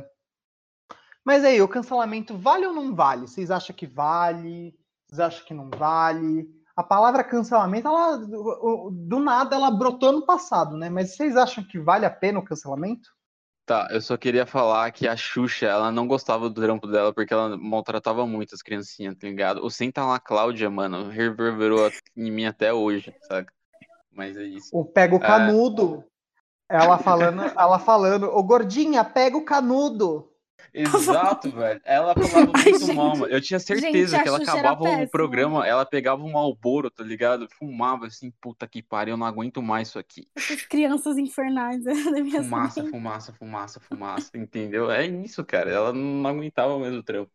Mas aí, o cancelamento vale ou não vale? Vocês acham que vale? Vocês acham que não vale? A palavra cancelamento, ela, do nada, ela brotou no passado, né? Mas vocês acham que vale a pena o cancelamento? Tá, eu só queria falar que a Xuxa, ela não gostava do trampo dela porque ela maltratava muito as criancinhas, tá ligado? O Senta lá, Cláudia, mano, reverberou em mim até hoje, saca? Mas é isso. O pega o canudo. Ela falando, ela falando, ô gordinha, pega o canudo. Exato, (laughs) velho. Ela falava Ai, muito gente. mal, mano. Eu tinha certeza Gente, que ela acabava o programa, ela pegava um Marlboro, tá ligado? Fumava assim, puta que pariu, eu não aguento mais isso aqui. Essas crianças infernais (laughs) da minha Fumaça, fumaça, fumaça, fumaça, entendeu? É isso, cara. Ela não aguentava mais o trampo.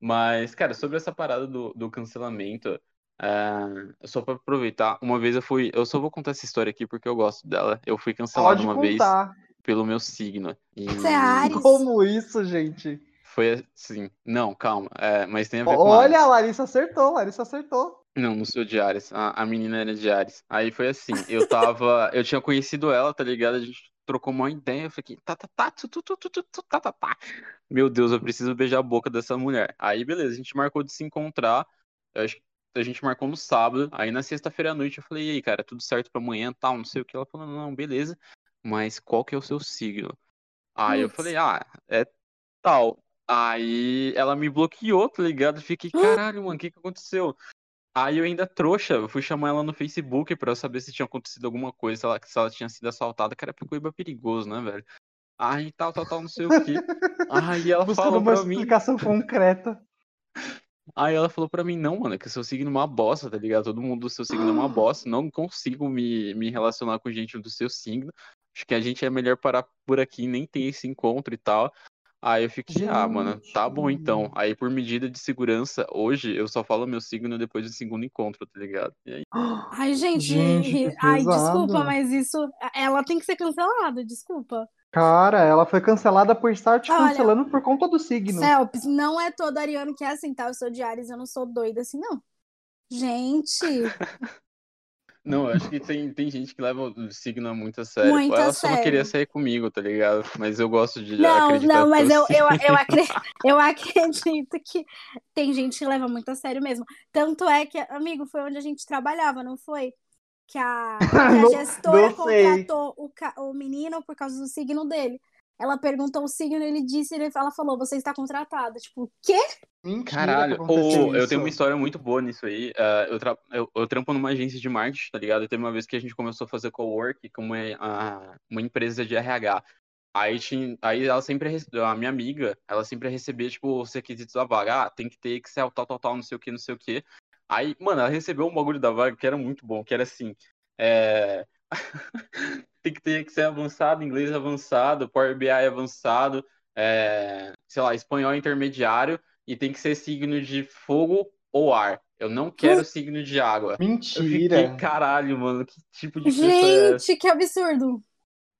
Mas, cara, sobre essa parada do, do cancelamento, é, só pra aproveitar, uma vez eu fui. Eu só vou contar essa história aqui porque eu gosto dela. Eu fui cancelado Pode uma vez contar. Pelo meu signo. E Você é Ares? Como isso, gente? foi assim. Não, calma. é, mas tem a ver com Olha, a. Larissa acertou, Larissa acertou. Não, não sou de Ares. A, a menina era de Ares. Aí foi assim, eu tava. (laughs) Eu tinha conhecido ela, tá ligado? A gente trocou uma ideia. Eu fiquei, tá, tá, tá, tu, tu, tu, tu, tu, tu, tá, tá, tá. Meu Deus, eu preciso beijar a boca dessa mulher. Aí, beleza, a gente marcou de se encontrar. Eu acho que a gente marcou no sábado. Aí na sexta-feira à noite eu falei, e aí, cara, tudo certo pra amanhã, tal, não sei o que. Ela falou, não, beleza. Mas qual que é o seu signo? Aí eu Putz. falei, ah, é tal. Aí ela me bloqueou, tá ligado? Eu Fiquei, (gasps) caralho, mano, o que que aconteceu? Aí eu ainda trouxa, eu fui chamar ela no Facebook pra eu saber se tinha acontecido alguma coisa, se ela, se ela tinha sido assaltada, que era Picuíba perigoso, né, velho? Aí tal, tal, tal, não sei o quê. (laughs) Aí ela Buscando falou uma pra mim, explicação concreta. aí ela falou pra mim, não, mano, é que seu signo é uma bosta, tá ligado? Todo mundo do seu signo é uma (gasps) bosta, não consigo me, me relacionar com gente do seu signo. Acho que a gente é melhor parar por aqui, nem ter esse encontro e tal. Aí eu fiquei, ah, mano, tá bom então. Gente. Aí por medida de segurança, hoje eu só falo meu signo depois do segundo encontro, tá ligado? E aí, Ai, gente, Gente, ai, desculpa, mas isso. Ela tem que ser cancelada, desculpa. Cara, ela foi cancelada por estar te Olha, cancelando por conta do signo. Celps, não é todo ariano que é assim, tá? Eu sou de Ares, eu não sou doida assim, não. Gente, (laughs) Não, acho que tem, tem gente que leva o signo muito a sério. Muito Ela a só não sério. queria sair comigo, tá ligado? Mas eu gosto de Não, acreditar não, mas eu, eu, eu, acre- eu acredito que tem gente que leva muito a sério mesmo. Tanto é que, amigo, foi onde a gente trabalhava, não foi? Que a, (laughs) que a Não- gestora não sei. contratou o, o menino por causa do signo dele. Ela perguntou o signo, ele disse, ele, ela falou, você está contratada. Tipo, o quê? Mentira Caralho, ô, eu tenho uma história muito boa nisso aí. Ah, eu, tra- eu, eu trampo numa agência de marketing, tá ligado? E teve uma vez que a gente começou a fazer co-work com uma, ah, uma empresa de RH. Aí, tinha, aí ela sempre, a minha amiga, ela sempre recebia, tipo, os requisitos da vaga. Ah, tem que ter Excel, tal, tal, tal, não sei o que, não sei o que. Aí, mano, ela recebeu um bagulho da vaga que era muito bom, que era assim, é... (laughs) tem que ter Excel avançado, inglês avançado, Power BI avançado, é... sei lá, espanhol intermediário, e tem que ser signo de fogo ou ar. Eu não quero signo de água. Eu Mentira. fiquei, caralho, mano, que tipo de é? Gente, que absurdo.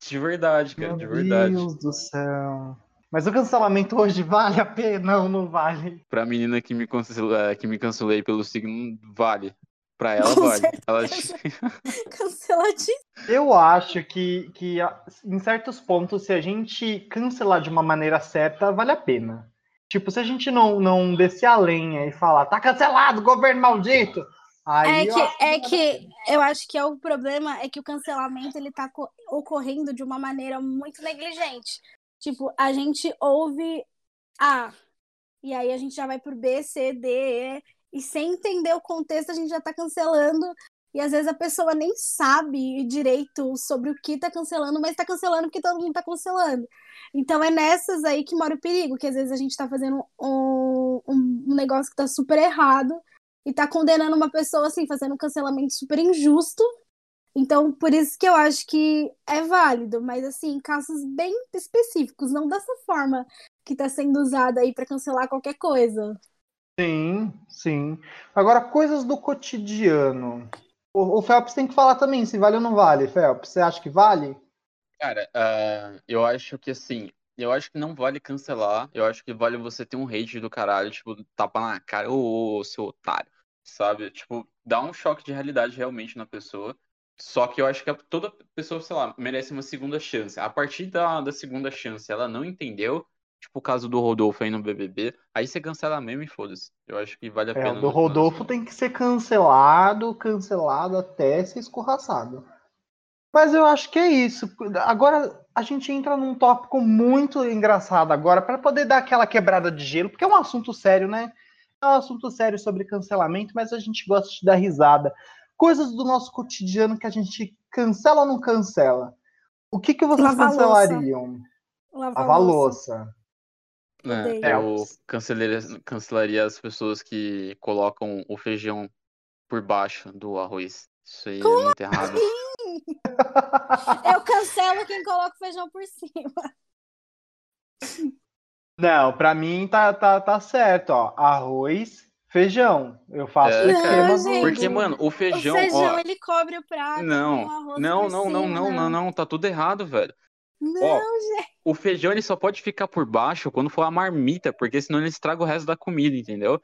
De verdade, cara, de Meu verdade. Deus do céu. Mas o cancelamento hoje vale a pena? Não, não vale. Pra menina que me, cancel... eh, que me cancelei pelo signo, vale. Pra ela, Com vale. Ela... (laughs) Canceladíssimo. Eu acho que, que em certos pontos, se a gente cancelar de uma maneira certa, vale a pena. Tipo, se a gente não, não descer a lenha e falar, tá cancelado, governo maldito. Aí É eu que, é que eu acho que é o problema é que o cancelamento ele tá co- ocorrendo de uma maneira muito negligente. Tipo, a gente ouve A, e aí a gente já vai por B, C, D, E, e sem entender o contexto a gente já tá cancelando. E às vezes a pessoa nem sabe direito sobre o que tá cancelando, mas tá cancelando porque todo mundo tá cancelando. Então é nessas aí que mora o perigo, que às vezes a gente tá fazendo um, um, negócio que tá super errado e tá condenando uma pessoa assim, fazendo um cancelamento super injusto. Então, por isso que eu acho que é válido, mas assim, em casos bem específicos, não dessa forma que tá sendo usada aí pra cancelar qualquer coisa. Sim, sim. Agora, coisas do cotidiano. O, o tem que falar também se vale ou não vale, Phelps. Você acha que vale? Cara, ah, eu acho que assim, eu acho que não vale cancelar, eu acho que vale você ter um hate do caralho, tipo, tapa na cara, ô, ô, seu otário, sabe? Tipo, dá um choque de realidade realmente na pessoa. Só que eu acho que toda pessoa, sei lá, merece uma segunda chance. A partir da, da segunda chance, ela não entendeu, tipo o caso do Rodolfo aí no BBB, aí você cancela mesmo e foda-se. Eu acho que vale a É, pena. o do Rodolfo tem que ser cancelado, cancelado até ser escorraçado. Mas eu acho que é isso. Agora a gente entra num tópico muito engraçado agora para poder dar aquela quebrada de gelo, porque é um assunto sério, né? É um assunto sério sobre cancelamento, mas a gente gosta de dar risada. Coisas do nosso cotidiano que a gente cancela ou não cancela. O que, que vocês Lavar louça. cancelariam? Lavar louça. É, eu cancelaria, cancelaria as pessoas que colocam o feijão por baixo do arroz. Isso aí é muito errado. (laughs) Eu cancelo quem coloca o feijão por cima. Não, pra mim tá, tá, tá certo, ó. Arroz, feijão. Eu faço É, Não, gente. Porque, mano, o O feijão, feijão, ó. ele cobre o prato. Não, com o arroz não, por não, não, não, não, não, tá tudo errado, velho. Não, Ó, o feijão ele só pode ficar por baixo quando for a marmita, porque senão ele estraga o resto da comida, entendeu?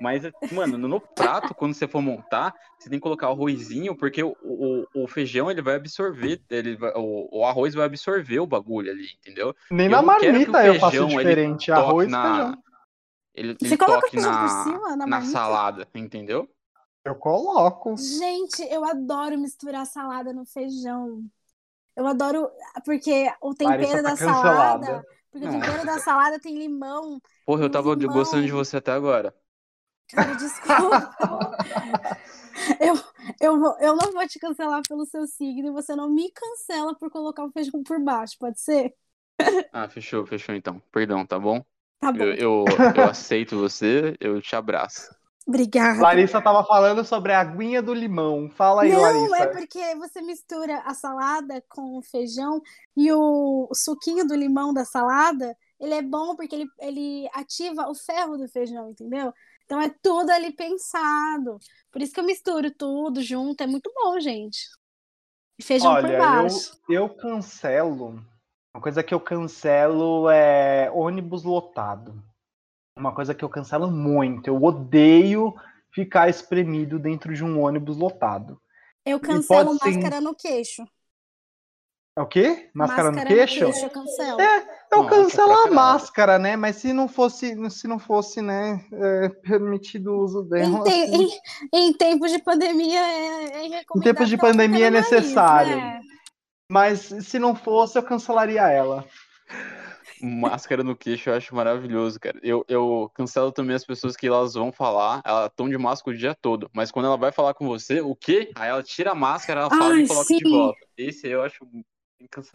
Mas, mano, no prato, quando você for montar, você tem que colocar o arrozinho, porque o, o, o feijão ele vai absorver, ele vai- o, o arroz vai absorver o bagulho ali, entendeu? Nem Eu na marmita eu faço diferente. Arroz, na, feijão. ele, Você ele coloca o feijão por na, cima, na na salada, entendeu? Eu coloco. Gente, eu adoro misturar salada no feijão. Eu adoro, porque o tempero Larissa tá da cancelada. salada. Porque o Não. tempero da salada tem limão. Porra, eu tava Limão. gostando de você até agora. Cara, desculpa. (laughs) eu, eu, eu não vou te cancelar pelo seu signo e você não me cancela por colocar o feijão por baixo, pode ser? Ah, fechou, fechou então. Perdão, tá bom? Tá bom. Eu, eu, eu aceito você, eu te abraço. Obrigada. Larissa tava falando sobre a aguinha do limão. Fala aí, Não, Larissa. é porque você mistura a salada com o feijão e o, suquinho do limão da salada, ele é bom porque ele, ele ativa o ferro do feijão, entendeu? Então é tudo ali pensado. Por isso que eu misturo tudo junto, é muito bom, gente. Feijão por Olha, eu, baixo. eu cancelo. Uma coisa que eu cancelo é ônibus lotado. Uma coisa que eu cancelo muito. Eu odeio ficar espremido dentro de um ônibus lotado. Eu cancelo pode ser- máscara no queixo. É o quê? Máscara, no queixo? eu cancelo. É, eu cancelo a máscara, né? Mas se não fosse, se não fosse, né, é, permitido o uso Em, dela. te- assim. em- em tempos de pandemia é, é. Em tempos de pandemia no é nariz, necessário. né? Mas se não fosse, eu cancelaria ela. Máscara no queixo eu acho maravilhoso, cara. Eu, eu cancelo também as pessoas que elas vão falar, elas estão de máscara o dia todo, mas quando ela vai falar com você, o quê? Aí ela tira a máscara, ela fala Ai, e coloca de sim. volta. Esse eu acho.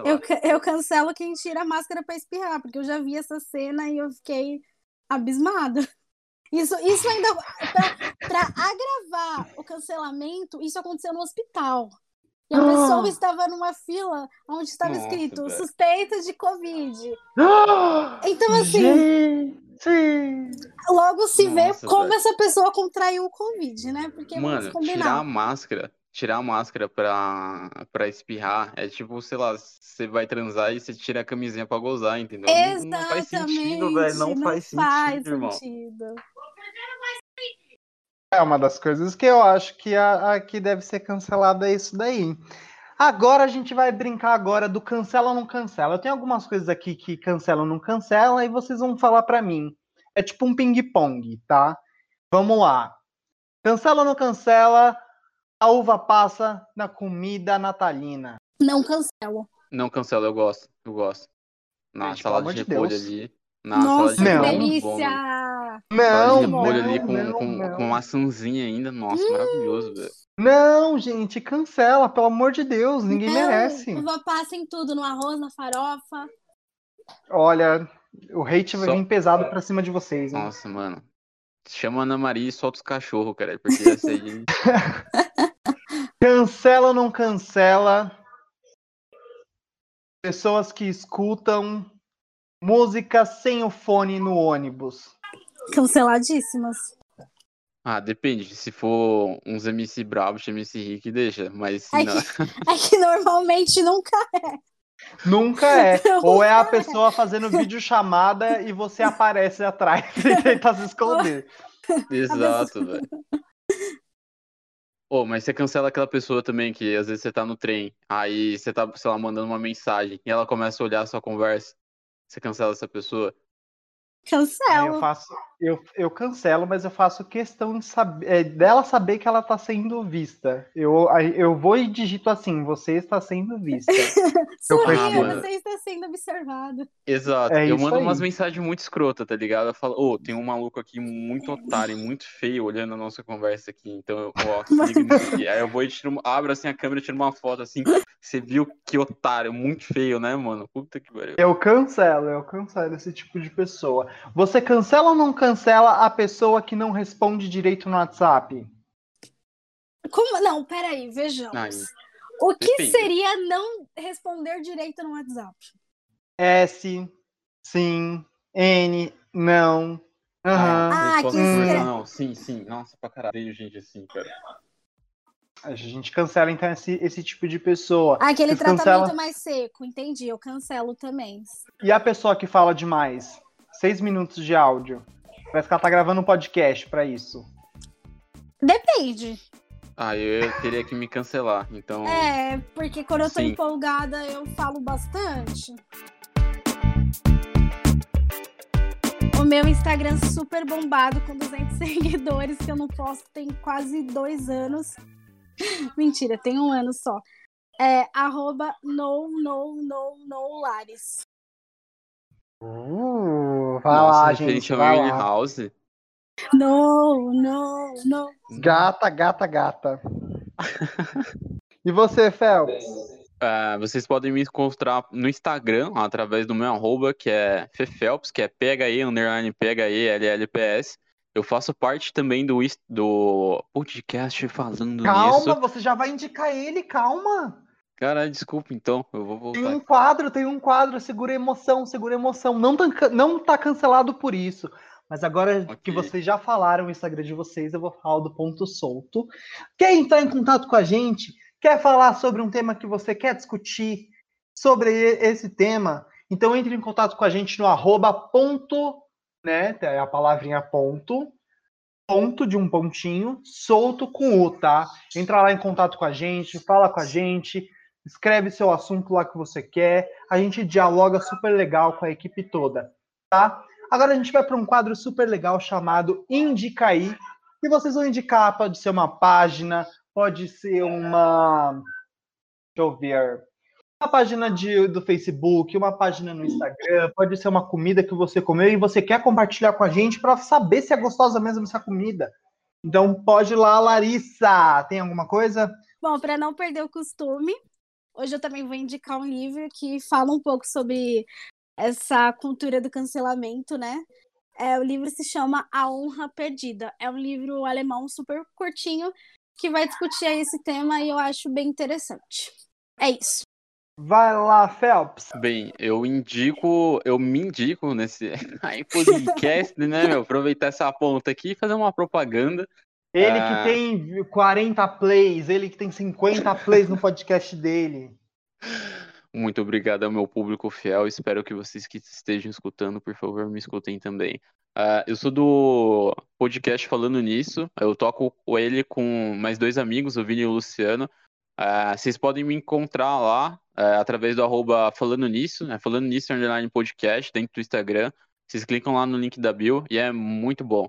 Eu, eu cancelo quem tira a máscara pra espirrar, porque eu já vi essa cena e eu fiquei abismada. Isso, isso ainda. Pra agravar o cancelamento, isso aconteceu no hospital. E a Ah. pessoa estava numa fila onde estava Nossa, escrito velho. suspeita de Covid. Então, assim, Gente! logo se vê Nossa, como velho. essa pessoa contraiu o Covid, né? Porque vamos Mano, tirar a máscara, tirar a máscara pra, pra espirrar é tipo, sei lá, você vai transar e você tira a camisinha pra gozar, entendeu? Não, não faz sentido, velho. Não, Exatamente, faz sentido, faz irmão. É uma das coisas que eu acho que a, a que deve ser cancelada é isso daí. Agora a gente vai brincar agora do cancela ou não cancela. Eu tenho algumas coisas aqui que cancela ou não cancela e vocês vão falar pra mim. É tipo um ping-pong, tá? Vamos lá. Cancela ou não cancela? A uva passa na comida natalina. Não cancelo. Não cancela, eu gosto, eu gosto. Na Gente, salada de de repolho Deus. ali. Na Nossa, salada de que é delícia! Não, de não, repolho ali com, não, com, não. com maçãzinha ainda. Nossa, maravilhoso, velho. Não, gente, cancela, pelo amor de Deus, ninguém Não, merece. Passa em tudo, no arroz, na farofa. Olha, o hate vai Só- vir pesado pra cima de vocês. hein? Nossa, mano. Chama a Ana Maria e solta os cachorros, cara. Porque essa aí. (laughs) Cancela ou não cancela? Pessoas que escutam música sem o fone no ônibus. Canceladíssimas. Ah, depende. Se for uns MC bravos, MC Rick, deixa. Mas se É não. É que normalmente nunca. Nunca é. (laughs) Não Ou é a é. pessoa fazendo videochamada e você aparece atrás (laughs) e tenta se esconder. Exato, velho. Ô, mas você cancela aquela pessoa também que às vezes você tá no trem, aí você tá, sei lá, mandando uma mensagem e ela começa a olhar a sua conversa. Você cancela essa pessoa? Aí eu Cancelo. faço, eu, eu cancelo, mas eu faço questão de saber, é, dela saber que ela tá sendo vista. Eu, eu vou e digito assim: você está sendo vista. (laughs) Eu Sorria, você está sendo observado. Exato. É eu mando aí. umas mensagens muito escrotas, tá ligado? Eu falo, ô, tem um maluco aqui muito otário, muito feio olhando a nossa conversa aqui. Então, eu- ó, (laughs) aqui. Aí eu vou e tiro, abro assim a câmera e tiro uma foto assim. Você viu que otário, muito feio, né, mano? Puta que pariu. Eu cancelo, eu cancelo esse tipo de pessoa. Você cancela ou não cancela a pessoa que não responde direito no WhatsApp? Como? Não, peraí, vejamos. Ai, o que depende. seria não responder direito no WhatsApp? S, sim, N, não. Aham. Ah, resposta que escre- não. Sim, sim. Nossa, pra caralho. Tem gente assim, cara. A gente cancela então esse, esse tipo de pessoa. Aquele Vocês tratamento cancelam? mais seco, entendi. Eu cancelo também. E a pessoa que fala demais? Seis minutos de áudio. Parece que ela tá gravando um podcast pra isso. Depende. Ah, eu, eu teria que me cancelar. Então. É, porque quando eu tô Sim. empolgada, eu falo bastante. O meu Instagram super bombado, com 200 (laughs) seguidores, que eu não posto tem quase dois anos. (laughs) Mentira, tem um ano só. É arroba no, no, no, no Lares. Uh, vai Nossa, lá, gente. Vai lá. House. No, no, no. Gata, gata, gata. e você, Phelps? Ah, vocês podem me encontrar no Instagram, através do meu arroba, que é Fefelps, que é PHE, underline PHELLPS. Eu faço parte também do, do podcast falando Calma, nisso. você já vai indicar ele, calma. Cara, desculpa então, eu vou Tem voltar. um quadro, tem um quadro, segura emoção, segura emoção. Não tá, não tá cancelado por isso. Mas agora que Ok. vocês já falaram o Instagram de vocês, eu vou falar do ponto solto. Quer entrar em contato com a gente? Quer falar sobre um tema que você quer discutir sobre esse tema? Então entre em contato com a gente no arroba ponto, né? É a palavrinha ponto. ponto de um pontinho, solto com U, tá? Entra lá em contato com a gente, fala com a gente, escreve seu assunto lá que você quer, a gente dialoga super legal com a equipe toda, tá? Agora a gente vai para um quadro super legal chamado Indica aí, e vocês vão indicar, pode ser uma página, pode ser uma. Deixa eu ver. Uma página de, do Facebook, uma página no Instagram, pode ser uma comida que você comeu e você quer compartilhar com a gente para saber se é gostosa mesmo essa comida. Então pode ir lá, Larissa. Tem alguma coisa? Bom, para não perder o costume, hoje eu também vou indicar um livro que fala um pouco sobre essa cultura do cancelamento, né? É, o livro se chama A Honra Perdida. É um livro alemão super curtinho que vai discutir esse tema e eu acho bem interessante. É isso. Vai lá, Phelps. Bem, eu indico, eu me indico nesse (laughs) podcast, né, meu? Aproveitar essa ponta aqui e fazer uma propaganda. Ele que ah. tem 40 plays, ele que tem 50 plays no (laughs) podcast dele. Muito obrigado ao meu público fiel. Espero que vocês que estejam escutando, por favor, me escutem também. Uh, eu sou do podcast Falando Nisso. Eu toco ele com mais dois amigos, o Vini e o Luciano. Uh, vocês podem me encontrar lá uh, através do arroba Falando Nisso, né? Falando Nisso Underline Podcast, dentro do Instagram. Vocês clicam lá no link da bio e é muito bom.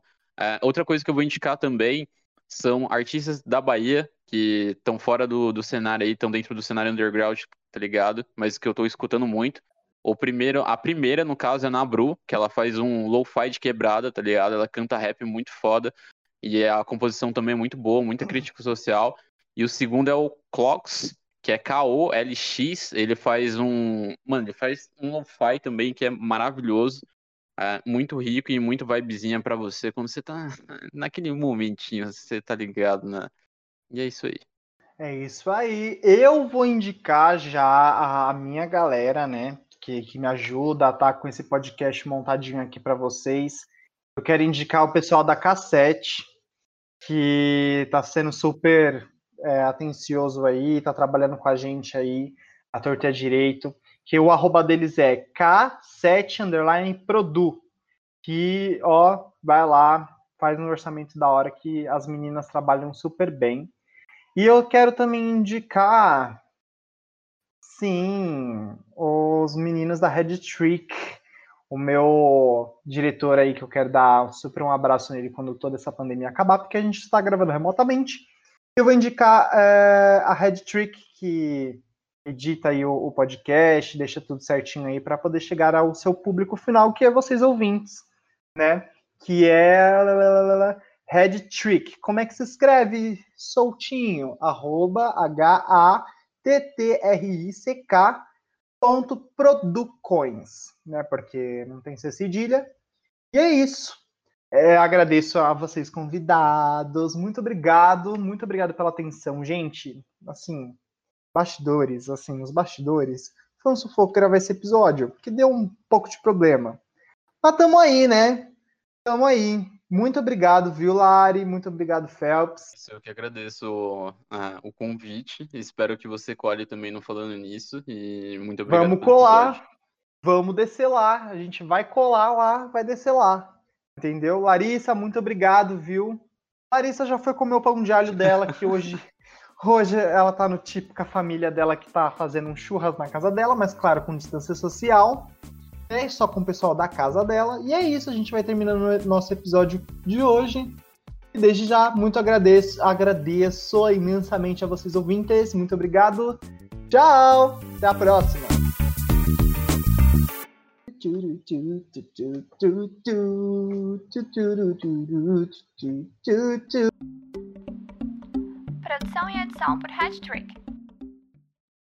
Outra coisa que eu vou indicar também são artistas da Bahia que estão fora do, do cenário aí, estão dentro do cenário underground, tá ligado? Mas que eu tô escutando muito. O primeiro, a primeira, no caso, é a Nabru, que ela faz um low-fi de quebrada, tá ligado? Ela canta rap muito foda. E a composição também é muito boa, muita crítica social. E o segundo é o Clocks, que é K-O-L-X. Ele faz um. Mano, ele faz um lo-fi também que é maravilhoso. É muito rico e muito vibezinha para você quando você tá (laughs) naquele momentinho, você tá ligado, né? E é isso aí. É isso aí. Eu vou indicar já a minha galera, né? que, que me ajuda a estar tá com esse podcast montadinho aqui para vocês. Eu quero indicar o pessoal da Cassete, que está sendo super é, atencioso aí, está trabalhando com a gente aí, a torta direito, que o arroba deles é K7 underline Produ, que, ó, vai lá, faz um orçamento da hora que as meninas trabalham super bem. E eu quero também indicar Sim, os meninos da Red Trick, o meu diretor aí, que eu quero dar super um abraço nele quando toda essa pandemia acabar, porque a gente está gravando remotamente. Eu vou indicar é, a Red Trick, que edita aí o, o podcast, deixa tudo certinho aí para poder chegar ao seu público final, que é vocês ouvintes, né? Que é Red Trick. Como é que se escreve? Soltinho, arroba H-A ttrick.producoins, né? Porque não tem C cedilha. E é isso. É, agradeço a vocês convidados. Muito obrigado, muito obrigado pela atenção, gente. Assim, bastidores, assim, os bastidores. Foi um sufoco gravar esse episódio, porque deu um pouco de problema. Mas tamo aí, né? Tamo aí. Muito obrigado, viu, Lari? Muito obrigado, Phelps. Eu que agradeço uh, o convite. Espero que você colhe também no Falando Nisso. E muito obrigado. Vamos colar. Vamos descer lá. A gente vai colar lá, vai descer lá. Entendeu? Larissa, muito obrigado, viu? Larissa já foi comer o pão de alho dela, que hoje, (laughs) hoje ela tá no típica família dela que tá fazendo um churras na casa dela, mas claro, com distância social é só com o pessoal da casa dela. E é isso, a gente vai terminando o nosso episódio de hoje. E desde já, muito agradeço, agradeço imensamente a vocês ouvintes. Muito obrigado. Tchau! Até a próxima! Produção e edição por Hattrick.